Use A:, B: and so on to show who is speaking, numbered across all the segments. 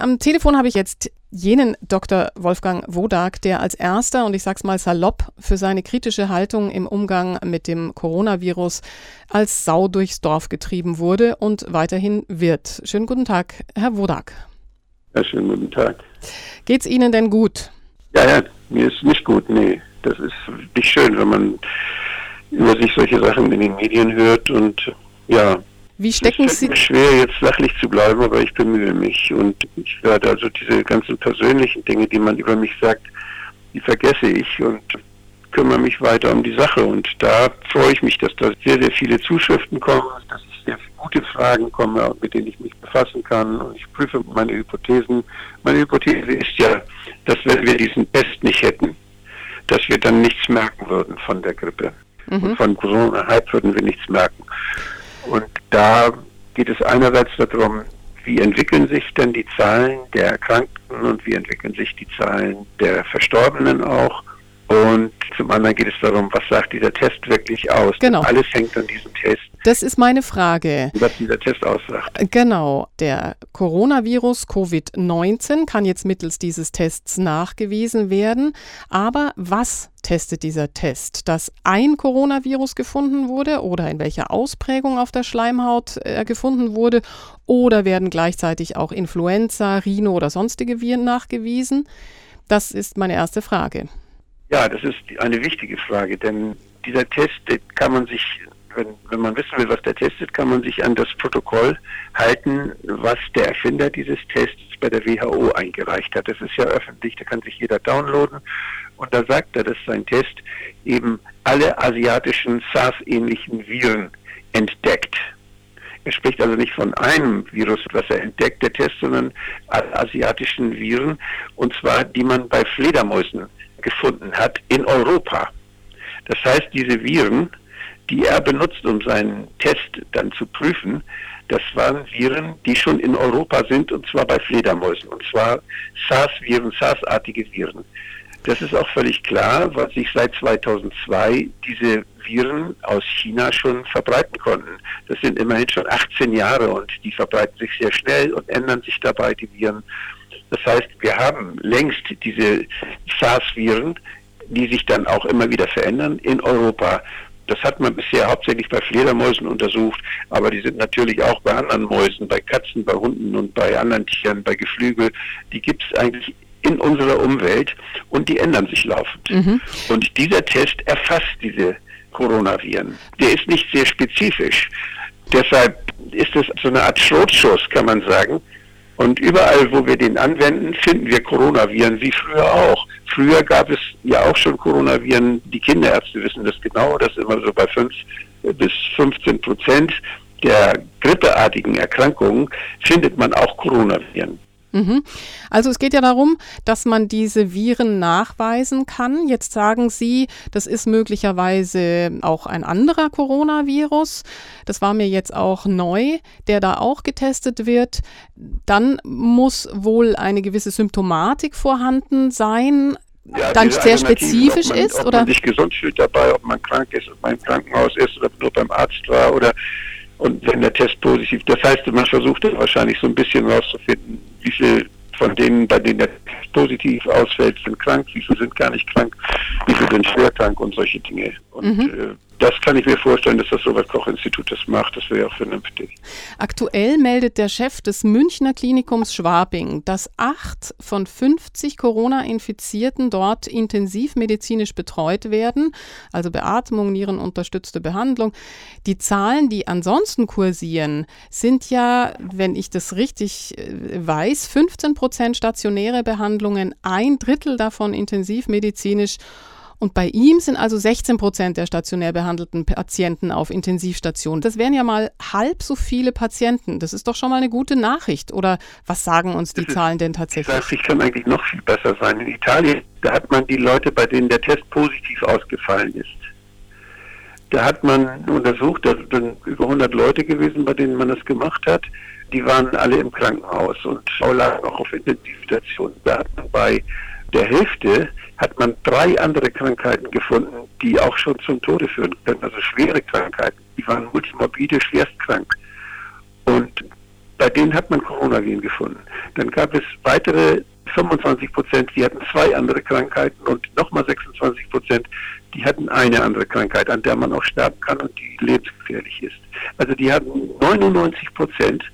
A: Am Telefon habe ich jetzt jenen Dr. Wolfgang Wodak, der als erster, und ich sag's mal salopp, für seine kritische Haltung im Umgang mit dem Coronavirus als Sau durchs Dorf getrieben wurde und weiterhin wird. Schönen guten Tag, Herr Wodak.
B: Ja, schönen guten Tag.
A: Geht's Ihnen denn gut?
B: Ja, ja, mir ist nicht gut, nee. Das ist nicht schön, wenn man über sich solche Sachen in den Medien hört und ja,
A: wie stecken
B: es
A: Sie?
B: Mir schwer, jetzt sachlich zu bleiben, aber ich bemühe mich. Und ich werde also diese ganzen persönlichen Dinge, die man über mich sagt, die vergesse ich und kümmere mich weiter um die Sache. Und da freue ich mich, dass da sehr, sehr viele Zuschriften kommen, dass ich sehr viele gute Fragen komme, mit denen ich mich befassen kann. Und ich prüfe meine Hypothesen. Meine Hypothese ist ja, dass wenn wir diesen Test nicht hätten, dass wir dann nichts merken würden von der Grippe. Mhm. Und von Corona-Hype würden wir nichts merken. Und da geht es einerseits darum, wie entwickeln sich denn die Zahlen der Erkrankten und wie entwickeln sich die Zahlen der Verstorbenen auch. Und zum anderen geht es darum, was sagt dieser Test wirklich aus?
A: Genau.
B: Alles hängt an diesem Test.
A: Das ist meine Frage.
B: Was dieser Test aussagt.
A: Genau. Der Coronavirus Covid-19 kann jetzt mittels dieses Tests nachgewiesen werden. Aber was testet dieser Test? Dass ein Coronavirus gefunden wurde oder in welcher Ausprägung auf der Schleimhaut äh, gefunden wurde? Oder werden gleichzeitig auch Influenza, Rhino oder sonstige Viren nachgewiesen? Das ist meine erste Frage.
B: Ja, das ist eine wichtige Frage, denn dieser Test kann man sich, wenn, wenn man wissen will, was der testet, kann man sich an das Protokoll halten, was der Erfinder dieses Tests bei der WHO eingereicht hat. Das ist ja öffentlich, da kann sich jeder downloaden. Und da sagt er, dass sein Test eben alle asiatischen SARS-ähnlichen Viren entdeckt. Er spricht also nicht von einem Virus, was er entdeckt, der Test, sondern asiatischen Viren, und zwar die man bei Fledermäusen gefunden hat in Europa. Das heißt, diese Viren, die er benutzt, um seinen Test dann zu prüfen, das waren Viren, die schon in Europa sind, und zwar bei Fledermäusen, und zwar SARS-Viren, SARS-artige Viren. Das ist auch völlig klar, weil sich seit 2002 diese Viren aus China schon verbreiten konnten. Das sind immerhin schon 18 Jahre und die verbreiten sich sehr schnell und ändern sich dabei, die Viren. Das heißt, wir haben längst diese SARS-Viren, die sich dann auch immer wieder verändern in Europa. Das hat man bisher hauptsächlich bei Fledermäusen untersucht, aber die sind natürlich auch bei anderen Mäusen, bei Katzen, bei Hunden und bei anderen Tieren, bei Geflügel. Die gibt es eigentlich in unserer Umwelt und die ändern sich laufend. Mhm. Und dieser Test erfasst diese Coronaviren. Der ist nicht sehr spezifisch. Deshalb ist es so eine Art Schrotschuss, kann man sagen. Und überall, wo wir den anwenden, finden wir Coronaviren, wie früher auch. Früher gab es ja auch schon Coronaviren. Die Kinderärzte wissen das genau, dass immer so bei 5 bis 15 Prozent der grippeartigen Erkrankungen findet man auch Coronaviren.
A: Mhm. Also es geht ja darum, dass man diese Viren nachweisen kann. Jetzt sagen Sie, das ist möglicherweise auch ein anderer Coronavirus. Das war mir jetzt auch neu, der da auch getestet wird. Dann muss wohl eine gewisse Symptomatik vorhanden sein. Ja, dann sehr spezifisch
B: man,
A: ist,
B: ob
A: oder?
B: man sich gesund fühlt dabei, ob man krank ist, ob man im Krankenhaus ist oder nur beim Arzt war oder und wenn der Test positiv, das heißt, man versucht wahrscheinlich so ein bisschen rauszufinden, viele von denen, bei denen der positiv ausfällt, sind krank, wie viele sind gar nicht krank, wie viele sind schwer krank und solche Dinge. Und mhm. äh, das kann ich mir vorstellen, dass das Robert-Koch-Institut das macht. Das wäre auch vernünftig.
A: Aktuell meldet der Chef des Münchner Klinikums Schwabing, dass acht von 50 Corona-Infizierten dort intensivmedizinisch betreut werden, also Beatmung, nierenunterstützte Behandlung. Die Zahlen, die ansonsten kursieren, sind ja, wenn ich das richtig äh, weiß, 15 Prozent stationäre Behandlungen, ein Drittel davon intensivmedizinisch und bei ihm sind also 16 Prozent der stationär behandelten Patienten auf Intensivstationen. Das wären ja mal halb so viele Patienten. Das ist doch schon mal eine gute Nachricht. Oder was sagen uns die Zahlen denn tatsächlich?
B: Die Nachricht kann eigentlich noch viel besser sein. In Italien, da hat man die Leute, bei denen der Test positiv ausgefallen ist. Da hat man untersucht, da sind über 100 Leute gewesen, bei denen man das gemacht hat. Die waren alle im Krankenhaus und lagen auch auf Intensivstationen. Da hat man bei der Hälfte hat man drei andere Krankheiten gefunden, die auch schon zum Tode führen können, also schwere Krankheiten. Die waren multimorbide, schwerstkrank. Und bei denen hat man Coronaviren gefunden. Dann gab es weitere 25 Prozent, die hatten zwei andere Krankheiten und nochmal 26 Prozent, die hatten eine andere Krankheit, an der man auch sterben kann und die lebensgefährlich ist. Also die hatten 99 Prozent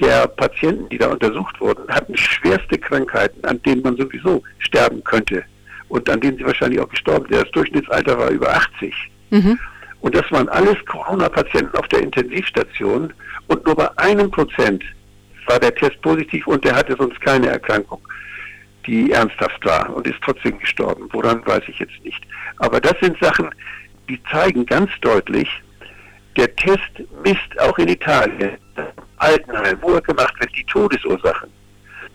B: der Patienten, die da untersucht wurden, hatten schwerste Krankheiten, an denen man sowieso sterben könnte und an denen sie wahrscheinlich auch gestorben wären. Das Durchschnittsalter war über 80. Mhm. Und das waren alles Corona-Patienten auf der Intensivstation und nur bei einem Prozent war der Test positiv und der hatte sonst keine Erkrankung, die ernsthaft war und ist trotzdem gestorben. Woran weiß ich jetzt nicht. Aber das sind Sachen, die zeigen ganz deutlich, der Test misst auch in Italien, Altenheim, wo er gemacht wird, die Todesursachen.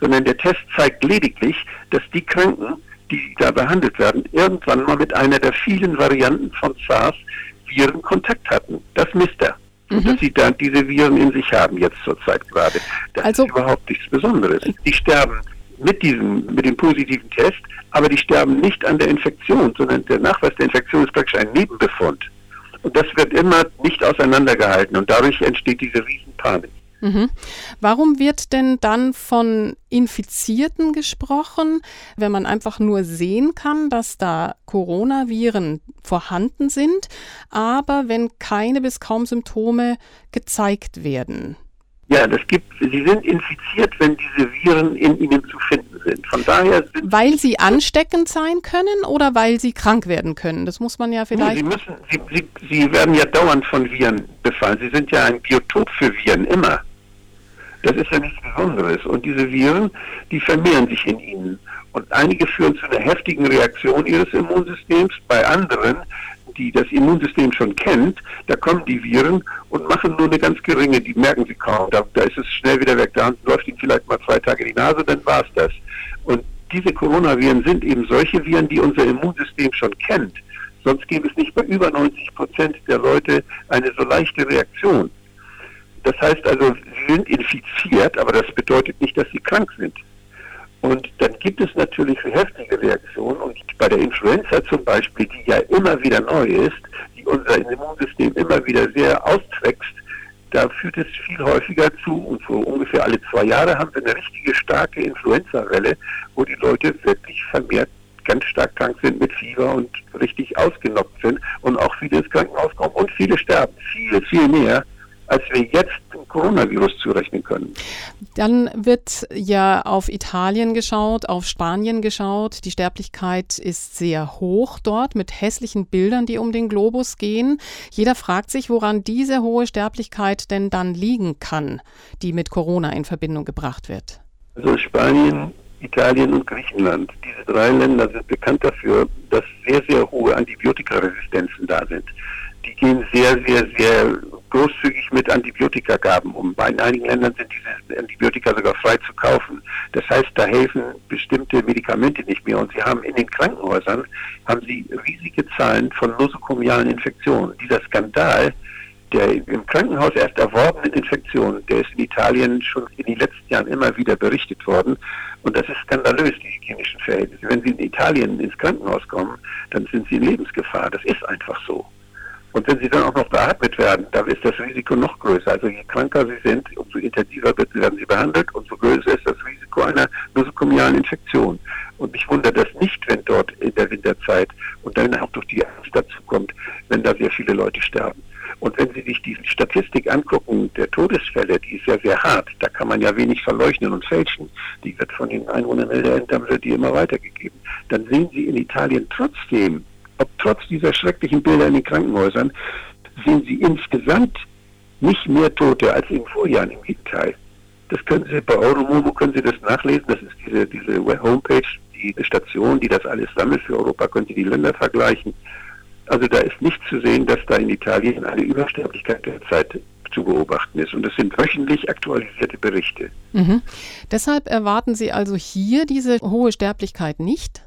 B: Sondern der Test zeigt lediglich, dass die Kranken, die da behandelt werden, irgendwann mal mit einer der vielen Varianten von SARS Viren Kontakt hatten. Das misst er. Mhm. Dass sie dann diese Viren in sich haben, jetzt zur Zeit gerade. Das also, ist überhaupt nichts Besonderes. Die sterben mit diesem, mit dem positiven Test, aber die sterben nicht an der Infektion, sondern der Nachweis der Infektion ist praktisch ein Nebenbefund. Und das wird immer nicht auseinandergehalten und dadurch entsteht diese Riesenpanik.
A: Mhm. Warum wird denn dann von Infizierten gesprochen, wenn man einfach nur sehen kann, dass da Coronaviren vorhanden sind, aber wenn keine bis kaum Symptome gezeigt werden?
B: Ja, das gibt, sie sind infiziert, wenn diese Viren in ihnen zu finden sind. Von daher sind
A: Weil sie ansteckend sein können oder weil sie krank werden können? Das muss man ja vielleicht.
B: Sie, müssen, sie, sie, sie werden ja dauernd von Viren befallen. Sie sind ja ein Biotop für Viren, immer. Das ist ja nichts Besonderes. Und diese Viren, die vermehren sich in ihnen. Und einige führen zu einer heftigen Reaktion ihres Immunsystems. Bei anderen, die das Immunsystem schon kennt, da kommen die Viren und machen nur eine ganz geringe, die merken sie kaum. Da, da ist es schnell wieder weg. Da läuft ihnen vielleicht mal zwei Tage die Nase, dann war es das. Und diese Coronaviren sind eben solche Viren, die unser Immunsystem schon kennt. Sonst gäbe es nicht bei über 90 Prozent der Leute eine so leichte Reaktion. Das heißt also, sie sind infiziert, aber das bedeutet nicht, dass sie krank sind. Und dann gibt es natürlich heftige Reaktionen. Und bei der Influenza zum Beispiel, die ja immer wieder neu ist, die unser Immunsystem immer wieder sehr auswächst, da führt es viel häufiger zu. Und so ungefähr alle zwei Jahre haben wir eine richtige starke Influenza-Welle, wo die Leute wirklich vermehrt ganz stark krank sind mit Fieber und richtig ausgenockt sind und auch viele ins Krankenhaus kommen und viele sterben. Viel, viel mehr als wir jetzt dem Coronavirus zurechnen können.
A: Dann wird ja auf Italien geschaut, auf Spanien geschaut. Die Sterblichkeit ist sehr hoch dort mit hässlichen Bildern, die um den Globus gehen. Jeder fragt sich, woran diese hohe Sterblichkeit denn dann liegen kann, die mit Corona in Verbindung gebracht wird.
B: Also Spanien, Italien und Griechenland. Diese drei Länder sind bekannt dafür, dass sehr, sehr hohe Antibiotikaresistenzen da sind. Die gehen sehr, sehr, sehr großzügig mit Antibiotikagaben um. In einigen Ländern sind diese Antibiotika sogar frei zu kaufen. Das heißt, da helfen bestimmte Medikamente nicht mehr. Und sie haben in den Krankenhäusern haben sie riesige Zahlen von nosokomialen Infektionen. Dieser Skandal der im Krankenhaus erst erworbenen Infektionen, der ist in Italien schon in den letzten Jahren immer wieder berichtet worden. Und das ist skandalös, die hygienischen Verhältnisse. Wenn Sie in Italien ins Krankenhaus kommen, dann sind Sie in Lebensgefahr. Das ist einfach so. Und wenn sie dann auch noch beatmet werden, dann ist das Risiko noch größer. Also je kranker sie sind, umso intensiver werden sie behandelt, umso größer ist das Risiko einer nosokomialen Infektion. Und mich wundert das nicht, wenn dort in der Winterzeit und dann auch durch die Angst dazu kommt, wenn da sehr viele Leute sterben. Und wenn Sie sich diese Statistik angucken, der Todesfälle, die ist ja sehr hart, da kann man ja wenig verleugnen und fälschen. Die wird von den Einwohnern der Endamse die immer weitergegeben. Dann sehen Sie in Italien trotzdem ob trotz dieser schrecklichen Bilder in den Krankenhäusern, sehen Sie insgesamt nicht mehr Tote als in Vorjahren im Gegenteil. Das können Sie bei Euromomo können Sie das nachlesen. Das ist diese, diese Homepage, die Station, die das alles sammelt für Europa, können Sie die Länder vergleichen. Also da ist nicht zu sehen, dass da in Italien eine Übersterblichkeit derzeit zu beobachten ist. Und es sind wöchentlich aktualisierte Berichte.
A: Mhm. Deshalb erwarten Sie also hier diese hohe Sterblichkeit nicht?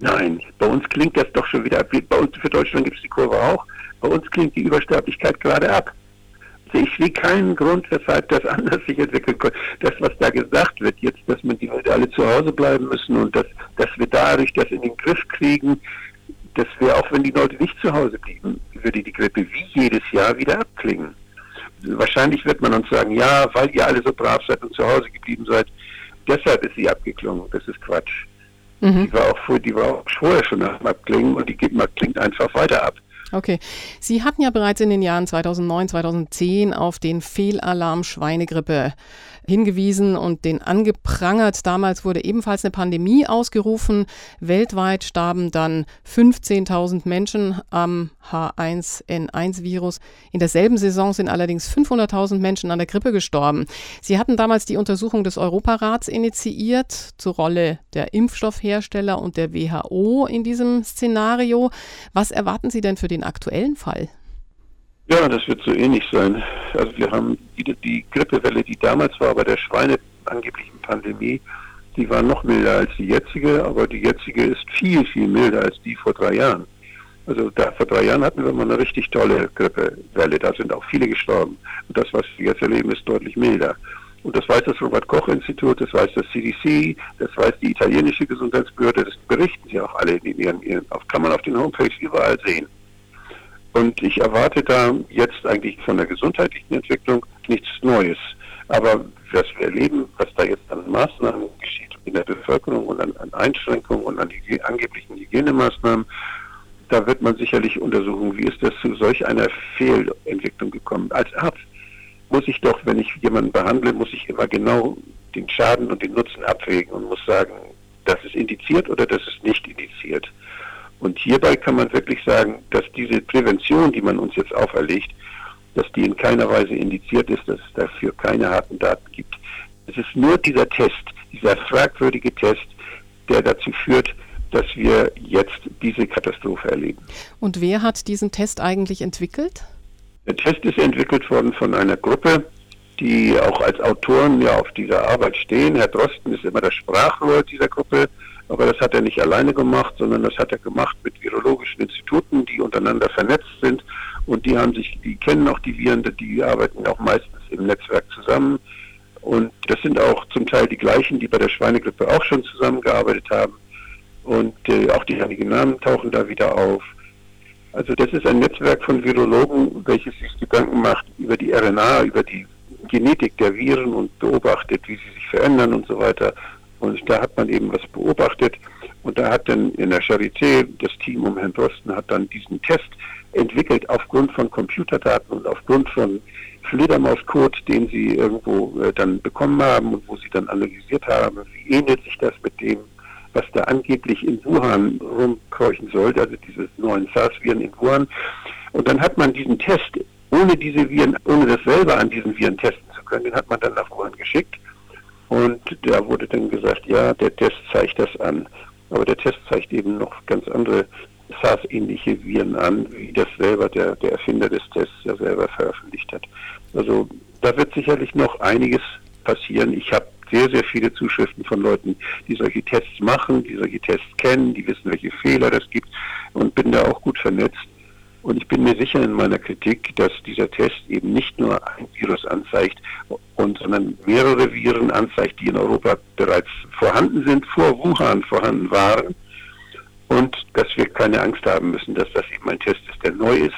B: Nein, bei uns klingt das doch schon wieder ab. Bei uns für Deutschland gibt es die Kurve auch. Bei uns klingt die Übersterblichkeit gerade ab. Ich sehe keinen Grund, weshalb das anders sich entwickeln könnte. Das, was da gesagt wird, jetzt, dass man die Leute alle zu Hause bleiben müssen und dass, dass wir dadurch das in den Griff kriegen, das wäre auch, wenn die Leute nicht zu Hause blieben, würde die Grippe wie jedes Jahr wieder abklingen. wahrscheinlich wird man uns sagen, ja, weil ihr alle so brav seid und zu Hause geblieben seid, deshalb ist sie abgeklungen. Das ist Quatsch. Mhm. Die war auch, vor, die war auch vorher schon nach dem Abklingen und die klingt einfach weiter ab.
A: Okay. Sie hatten ja bereits in den Jahren 2009, 2010 auf den Fehlalarm Schweinegrippe hingewiesen und den angeprangert. Damals wurde ebenfalls eine Pandemie ausgerufen. Weltweit starben dann 15.000 Menschen am H1N1-Virus. In derselben Saison sind allerdings 500.000 Menschen an der Grippe gestorben. Sie hatten damals die Untersuchung des Europarats initiiert zur Rolle der Impfstoffhersteller und der WHO in diesem Szenario. Was erwarten Sie denn für den aktuellen Fall?
B: Ja, das wird so ähnlich sein. Also wir haben die, die Grippewelle, die damals war bei der Schweine angeblichen Pandemie, die war noch milder als die jetzige, aber die jetzige ist viel, viel milder als die vor drei Jahren. Also da, vor drei Jahren hatten wir mal eine richtig tolle Grippewelle, da sind auch viele gestorben. Und das, was wir jetzt erleben, ist deutlich milder. Und das weiß das Robert-Koch-Institut, das weiß das CDC, das weiß die italienische Gesundheitsbehörde, das berichten sie auch alle in ihren, ihren kann man auf den Homepages überall sehen. Und ich erwarte da jetzt eigentlich von der gesundheitlichen Entwicklung nichts Neues. Aber was wir erleben, was da jetzt an Maßnahmen geschieht in der Bevölkerung und an, an Einschränkungen und an die angeblichen Hygienemaßnahmen, da wird man sicherlich untersuchen, wie ist das zu solch einer Fehlentwicklung gekommen. Als Arzt muss ich doch, wenn ich jemanden behandle, muss ich immer genau den Schaden und den Nutzen abwägen und muss sagen, das ist indiziert oder das ist nicht indiziert. Und hierbei kann man wirklich sagen, dass diese Prävention, die man uns jetzt auferlegt, dass die in keiner Weise indiziert ist, dass es dafür keine harten Daten gibt. Es ist nur dieser Test, dieser fragwürdige Test, der dazu führt, dass wir jetzt diese Katastrophe erleben.
A: Und wer hat diesen Test eigentlich entwickelt?
B: Der Test ist entwickelt worden von einer Gruppe, die auch als Autoren ja auf dieser Arbeit stehen. Herr Drosten ist immer das Sprachrohr dieser Gruppe. Aber das hat er nicht alleine gemacht, sondern das hat er gemacht mit virologischen Instituten, die untereinander vernetzt sind. Und die haben sich, die kennen auch die Viren, die arbeiten auch meistens im Netzwerk zusammen. Und das sind auch zum Teil die gleichen, die bei der Schweinegrippe auch schon zusammengearbeitet haben. Und äh, auch die einigen Namen tauchen da wieder auf. Also das ist ein Netzwerk von Virologen, welches sich Gedanken macht über die RNA, über die Genetik der Viren und beobachtet, wie sie sich verändern und so weiter. Und da hat man eben was beobachtet. Und da hat dann in der Charité das Team um Herrn Drosten hat dann diesen Test entwickelt aufgrund von Computerdaten und aufgrund von Fledermauscode, den sie irgendwo äh, dann bekommen haben und wo sie dann analysiert haben, wie ähnelt sich das mit dem, was da angeblich in Wuhan rumkreuchen sollte, also diese neuen SARS-Viren in Wuhan. Und dann hat man diesen Test, ohne diese Viren, ohne das selber an diesen Viren testen zu können, den hat man dann nach Wuhan geschickt und da wurde dann gesagt, ja, der Test zeigt das an. Aber der Test zeigt eben noch ganz andere SARS-ähnliche Viren an, wie das selber der, der Erfinder des Tests ja selber veröffentlicht hat. Also da wird sicherlich noch einiges passieren. Ich habe sehr, sehr viele Zuschriften von Leuten, die solche Tests machen, die solche Tests kennen, die wissen, welche Fehler das gibt und bin da auch gut vernetzt. Und ich bin mir sicher in meiner Kritik, dass dieser Test eben nicht nur ein Virus anzeigt, sondern mehrere Viren anzeigt, die in Europa bereits vorhanden sind, vor Wuhan vorhanden waren. Und dass wir keine Angst haben müssen, dass das eben ein Test ist, der neu ist,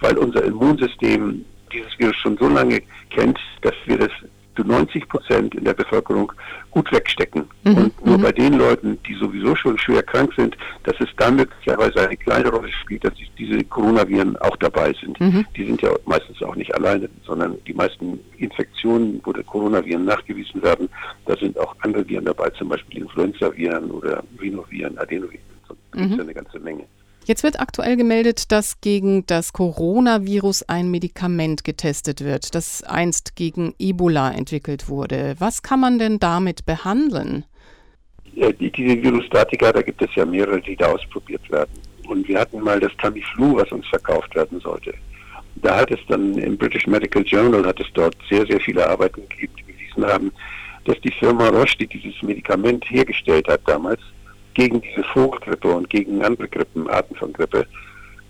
B: weil unser Immunsystem dieses Virus schon so lange kennt, dass wir das zu 90 Prozent in der Bevölkerung gut wegstecken. Mhm. Und nur mhm. bei den Leuten, die sowieso schon schwer krank sind, dass es da möglicherweise eine kleine Rolle spielt, dass diese Coronaviren auch dabei sind. Mhm. Die sind ja meistens auch nicht alleine, sondern die meisten Infektionen, wo die Coronaviren nachgewiesen werden, da sind auch andere Viren dabei, zum Beispiel Influenzaviren oder Rhinoviren, Adenoviren. Da gibt es ja eine ganze Menge.
A: Jetzt wird aktuell gemeldet, dass gegen das Coronavirus ein Medikament getestet wird, das einst gegen Ebola entwickelt wurde. Was kann man denn damit behandeln?
B: Ja, die, diese Virustatika, da gibt es ja mehrere, die da ausprobiert werden. Und wir hatten mal das Tamiflu, was uns verkauft werden sollte. Da hat es dann im British Medical Journal, hat es dort sehr, sehr viele Arbeiten gegeben, die bewiesen haben, dass die Firma Roche, die dieses Medikament hergestellt hat damals, gegen diese Vogelgrippe und gegen andere Grippenarten von Grippe,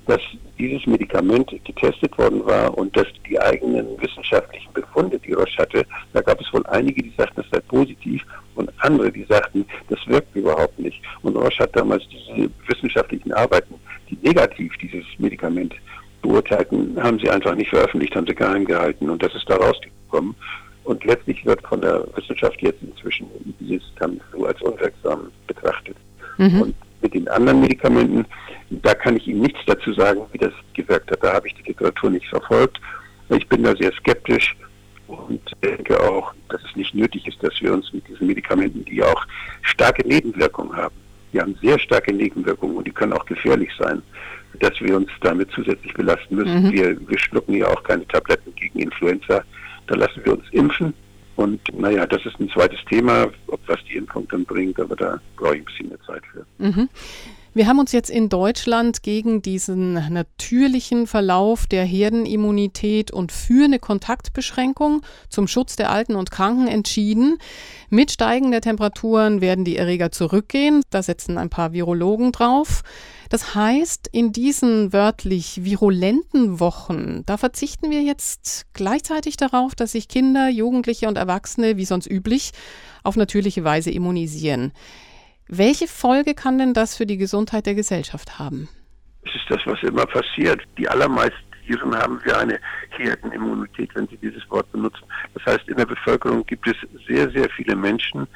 B: dass dieses Medikament getestet worden war und dass die eigenen wissenschaftlichen Befunde, die Roche hatte, da gab es wohl einige, die sagten, das sei positiv und andere, die sagten, das wirkt überhaupt nicht. Und Roche hat damals diese wissenschaftlichen Arbeiten, die negativ dieses Medikament beurteilten, haben sie einfach nicht veröffentlicht, haben sie geheim gehalten und das ist da rausgekommen. Und letztlich wird von der Wissenschaft jetzt inzwischen dieses Tamiflu als unwirksam betrachtet. Mhm. Und mit den anderen Medikamenten, da kann ich Ihnen nichts dazu sagen, wie das gewirkt hat. Da habe ich die Literatur nicht verfolgt. Ich bin da sehr skeptisch und denke auch, dass es nicht nötig ist, dass wir uns mit diesen Medikamenten, die auch starke Nebenwirkungen haben, die haben sehr starke Nebenwirkungen und die können auch gefährlich sein, dass wir uns damit zusätzlich belasten müssen. Mhm. Wir, wir schlucken ja auch keine Tabletten gegen Influenza. Da lassen wir uns impfen. Und naja, das ist ein zweites Thema, ob was die Impfung dann bringt, aber da brauche ich ein bisschen mehr Zeit für.
A: Mhm. Wir haben uns jetzt in Deutschland gegen diesen natürlichen Verlauf der Herdenimmunität und für eine Kontaktbeschränkung zum Schutz der Alten und Kranken entschieden. Mit Steigen der Temperaturen werden die Erreger zurückgehen. Da setzen ein paar Virologen drauf. Das heißt, in diesen wörtlich virulenten Wochen, da verzichten wir jetzt gleichzeitig darauf, dass sich Kinder, Jugendliche und Erwachsene, wie sonst üblich, auf natürliche Weise immunisieren. Welche Folge kann denn das für die Gesundheit der Gesellschaft haben?
B: Es ist das, was immer passiert. Die allermeisten Viren haben wir eine Herdenimmunität, wenn Sie dieses Wort benutzen. Das heißt, in der Bevölkerung gibt es sehr, sehr viele Menschen,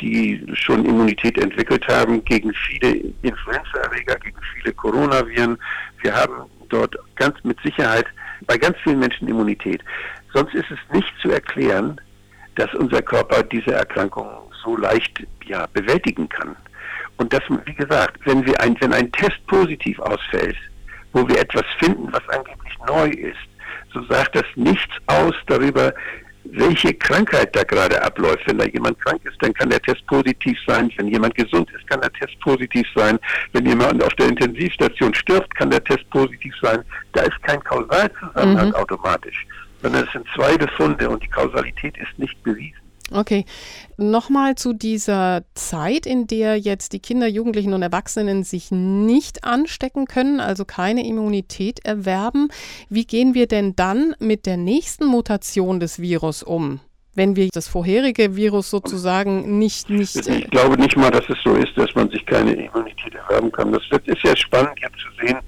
B: die schon Immunität entwickelt haben gegen viele Influenzaerreger, gegen viele Coronaviren. Wir haben dort ganz mit Sicherheit bei ganz vielen Menschen Immunität. Sonst ist es nicht zu erklären, dass unser Körper diese Erkrankung so leicht ja, bewältigen kann. Und das, wie gesagt, wenn wir ein, wenn ein Test positiv ausfällt, wo wir etwas finden, was angeblich neu ist, so sagt das nichts aus darüber, welche Krankheit da gerade abläuft. Wenn da jemand krank ist, dann kann der Test positiv sein. Wenn jemand gesund ist, kann der Test positiv sein. Wenn jemand auf der Intensivstation stirbt, kann der Test positiv sein. Da ist kein Kausalzusammenhang mhm. automatisch, sondern es sind zwei Befunde und die Kausalität ist nicht bewiesen.
A: Okay, nochmal zu dieser Zeit, in der jetzt die Kinder, Jugendlichen und Erwachsenen sich nicht anstecken können, also keine Immunität erwerben. Wie gehen wir denn dann mit der nächsten Mutation des Virus um? Wenn wir das vorherige Virus sozusagen nicht, nicht.
B: Ich glaube nicht mal, dass es so ist, dass man sich keine Immunität erwerben kann. Das wird, ist ja spannend jetzt zu sehen.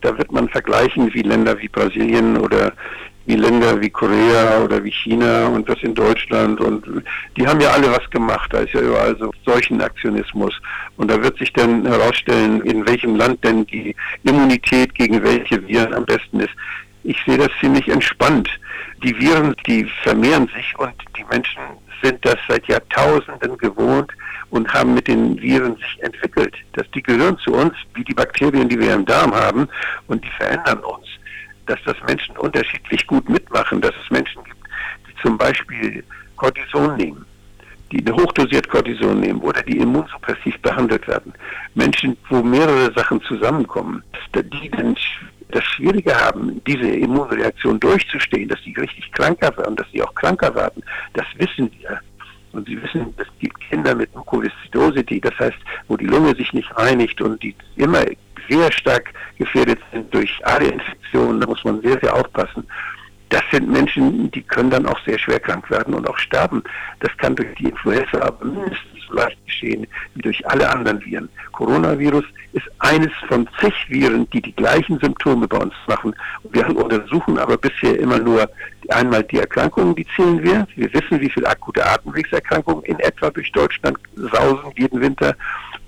B: Da wird man vergleichen, wie Länder wie Brasilien oder wie Länder wie Korea oder wie China und das in Deutschland und die haben ja alle was gemacht. Da ist ja überall so solchen Aktionismus. Und da wird sich dann herausstellen, in welchem Land denn die Immunität gegen welche Viren am besten ist. Ich sehe das ziemlich entspannt. Die Viren, die vermehren sich und die Menschen sind das seit Jahrtausenden gewohnt und haben mit den Viren sich entwickelt. Das, die gehören zu uns, wie die Bakterien, die wir im Darm haben, und die verändern uns dass das Menschen unterschiedlich gut mitmachen, dass es Menschen gibt, die zum Beispiel Cortison nehmen, die eine hochdosiert Cortison nehmen oder die immunsuppressiv behandelt werden. Menschen, wo mehrere Sachen zusammenkommen, die dann das Schwierige haben, diese Immunreaktion durchzustehen, dass sie richtig kranker werden, dass sie auch kranker werden, das wissen wir. Und Sie wissen, es gibt Kinder mit Mukoviszidose, das heißt, wo die Lunge sich nicht reinigt und die immer sehr stark gefährdet sind durch AD-Infektionen, da muss man sehr, sehr aufpassen. Das sind Menschen, die können dann auch sehr schwer krank werden und auch sterben. Das kann durch die Influenza aber mindestens so leicht geschehen wie durch alle anderen Viren. Coronavirus ist eines von zig Viren, die die gleichen Symptome bei uns machen. Wir untersuchen aber bisher immer nur einmal die Erkrankungen, die zählen wir. Wir wissen, wie viele akute Atemwegserkrankungen in etwa durch Deutschland sausen jeden Winter.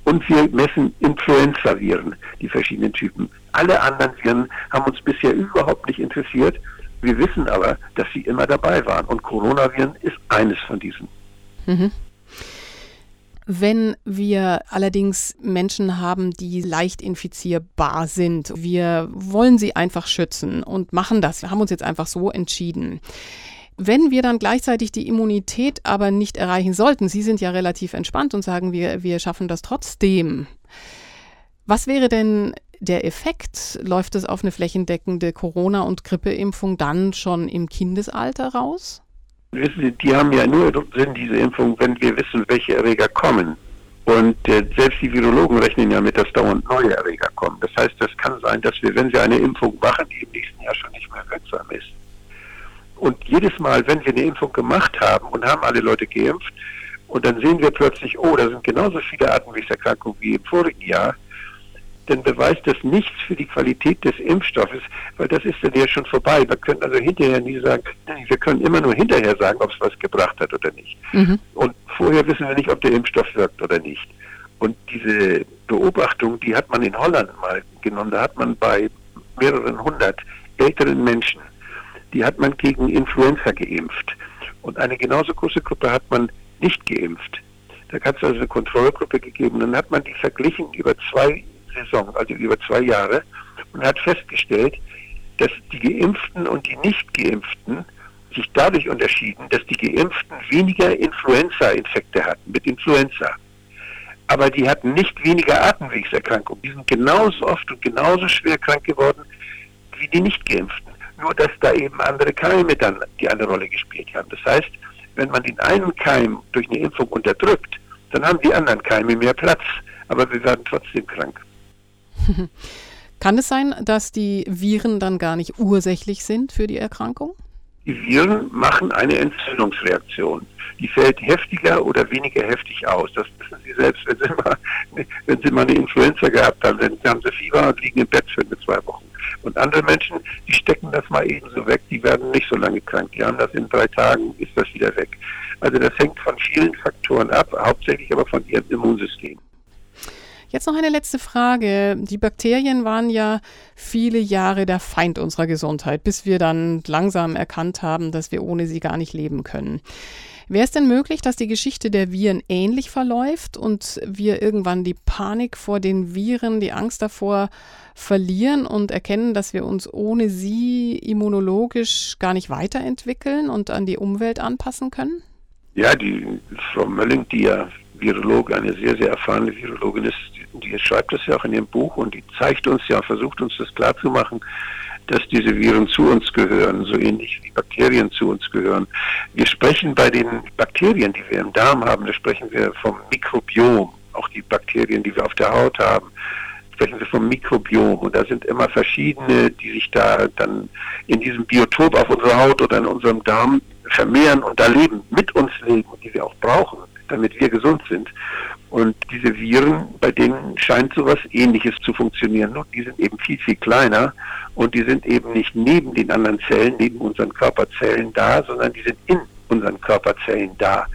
B: Und wir messen Influenza-Viren, die verschiedenen Typen. Alle anderen Viren haben uns bisher überhaupt nicht interessiert. Wir wissen aber, dass sie immer dabei waren. Und Coronaviren ist eines von diesen. Mhm.
A: Wenn wir allerdings Menschen haben, die leicht infizierbar sind, wir wollen sie einfach schützen und machen das. Wir haben uns jetzt einfach so entschieden. Wenn wir dann gleichzeitig die Immunität aber nicht erreichen sollten, Sie sind ja relativ entspannt und sagen, wir, wir schaffen das trotzdem. Was wäre denn der Effekt? Läuft es auf eine flächendeckende Corona- und Grippeimpfung dann schon im Kindesalter raus?
B: Wissen Sie, die haben ja nur Sinn, diese Impfung, wenn wir wissen, welche Erreger kommen. Und äh, selbst die Virologen rechnen ja mit, dass dauernd neue Erreger kommen. Das heißt, es kann sein, dass wir, wenn wir eine Impfung machen, die im nächsten Jahr schon nicht mehr wirksam ist, und jedes Mal, wenn wir eine Impfung gemacht haben und haben alle Leute geimpft, und dann sehen wir plötzlich, oh, da sind genauso viele Atemwegserkrankungen wie im vorigen Jahr, dann beweist das nichts für die Qualität des Impfstoffes, weil das ist dann ja schon vorbei. Wir können also hinterher nie sagen, wir können immer nur hinterher sagen, ob es was gebracht hat oder nicht. Mhm. Und vorher wissen wir nicht, ob der Impfstoff wirkt oder nicht. Und diese Beobachtung, die hat man in Holland mal genommen. Da hat man bei mehreren hundert älteren Menschen, die hat man gegen Influenza geimpft. Und eine genauso große Gruppe hat man nicht geimpft. Da hat es also eine Kontrollgruppe gegeben. Dann hat man die verglichen über zwei Saison, also über zwei Jahre, und hat festgestellt, dass die Geimpften und die Nicht-Geimpften sich dadurch unterschieden, dass die Geimpften weniger Influenza-Infekte hatten mit Influenza. Aber die hatten nicht weniger Atemwegserkrankungen. Die sind genauso oft und genauso schwer krank geworden wie die Nicht-Geimpften. Nur, dass da eben andere Keime dann die eine Rolle gespielt haben. Das heißt, wenn man den einen Keim durch eine Impfung unterdrückt, dann haben die anderen Keime mehr Platz. Aber wir werden trotzdem krank.
A: Kann es sein, dass die Viren dann gar nicht ursächlich sind für die Erkrankung?
B: Die Viren machen eine Entzündungsreaktion. Die fällt heftiger oder weniger heftig aus. Das wissen Sie selbst, wenn Sie mal, wenn Sie mal eine Influenza gehabt haben, dann haben Sie Fieber und liegen im Bett für eine zwei Wochen. Und andere Menschen, die stecken das mal eben so weg, die werden nicht so lange krank. Die haben das in drei Tagen, ist das wieder weg. Also das hängt von vielen Faktoren ab, hauptsächlich aber von ihrem Immunsystem.
A: Jetzt noch eine letzte Frage. Die Bakterien waren ja viele Jahre der Feind unserer Gesundheit, bis wir dann langsam erkannt haben, dass wir ohne sie gar nicht leben können. Wäre es denn möglich, dass die Geschichte der Viren ähnlich verläuft und wir irgendwann die Panik vor den Viren, die Angst davor verlieren und erkennen, dass wir uns ohne sie immunologisch gar nicht weiterentwickeln und an die Umwelt anpassen können?
B: Ja, die Frau Mölling, die ja Virologe, eine sehr, sehr erfahrene Virologin ist, die, schreibt das ja auch in ihrem Buch und die zeigt uns ja, versucht uns das klarzumachen, dass diese Viren zu uns gehören, so ähnlich wie Bakterien zu uns gehören. Wir sprechen bei den Bakterien, die wir im Darm haben, da sprechen wir vom Mikrobiom, auch die Bakterien, die wir auf der Haut haben, sprechen wir vom Mikrobiom. Und da sind immer verschiedene, die sich da dann in diesem Biotop auf unserer Haut oder in unserem Darm vermehren und da leben, mit uns leben die wir auch brauchen damit wir gesund sind. Und diese Viren, bei denen scheint sowas ähnliches zu funktionieren. Nur die sind eben viel, viel kleiner und die sind eben nicht neben den anderen Zellen, neben unseren Körperzellen da, sondern die sind in unseren Körperzellen da.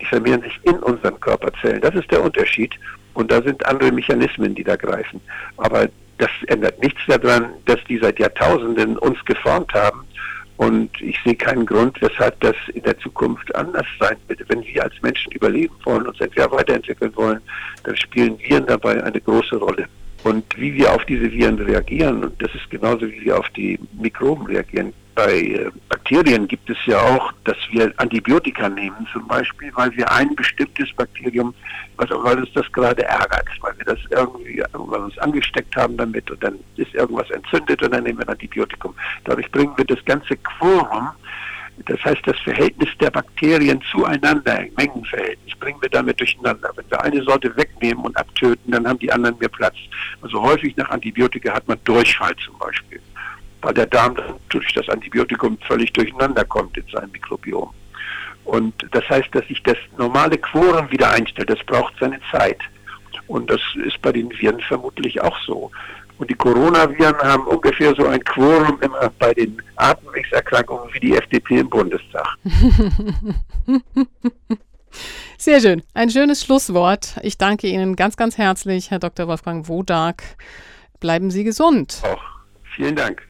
B: Die vermehren sich in unseren Körperzellen. Das ist der Unterschied. Und da sind andere Mechanismen, die da greifen. Aber das ändert nichts daran, dass die seit Jahrtausenden uns geformt haben und ich sehe keinen Grund, weshalb das in der Zukunft anders sein wird. Wenn wir als Menschen überleben wollen, und entweder weiterentwickeln wollen, dann spielen Viren dabei eine große Rolle. Und wie wir auf diese Viren reagieren, und das ist genauso wie wir auf die Mikroben reagieren. Bei äh, Bakterien gibt es ja auch, dass wir Antibiotika nehmen, zum Beispiel, weil wir ein bestimmtes Bakterium, was, weil uns das gerade ärgert, weil wir das irgendwie, weil uns angesteckt haben damit und dann ist irgendwas entzündet und dann nehmen wir ein Antibiotikum. Dadurch bringen wir das ganze Quorum das heißt, das Verhältnis der Bakterien zueinander, ein Mengenverhältnis, bringen wir damit durcheinander. Wenn wir eine Sorte wegnehmen und abtöten, dann haben die anderen mehr Platz. Also häufig nach Antibiotika hat man Durchfall zum Beispiel, weil der Darm dann durch das Antibiotikum völlig durcheinander kommt in seinem Mikrobiom. Und das heißt, dass sich das normale Quorum wieder einstellt. Das braucht seine Zeit. Und das ist bei den Viren vermutlich auch so. Und die Coronaviren haben ungefähr so ein Quorum immer bei den Atemwegserkrankungen wie die FDP im Bundestag.
A: Sehr schön. Ein schönes Schlusswort. Ich danke Ihnen ganz, ganz herzlich, Herr Dr. Wolfgang Wodak. Bleiben Sie gesund.
B: Auch. Vielen Dank.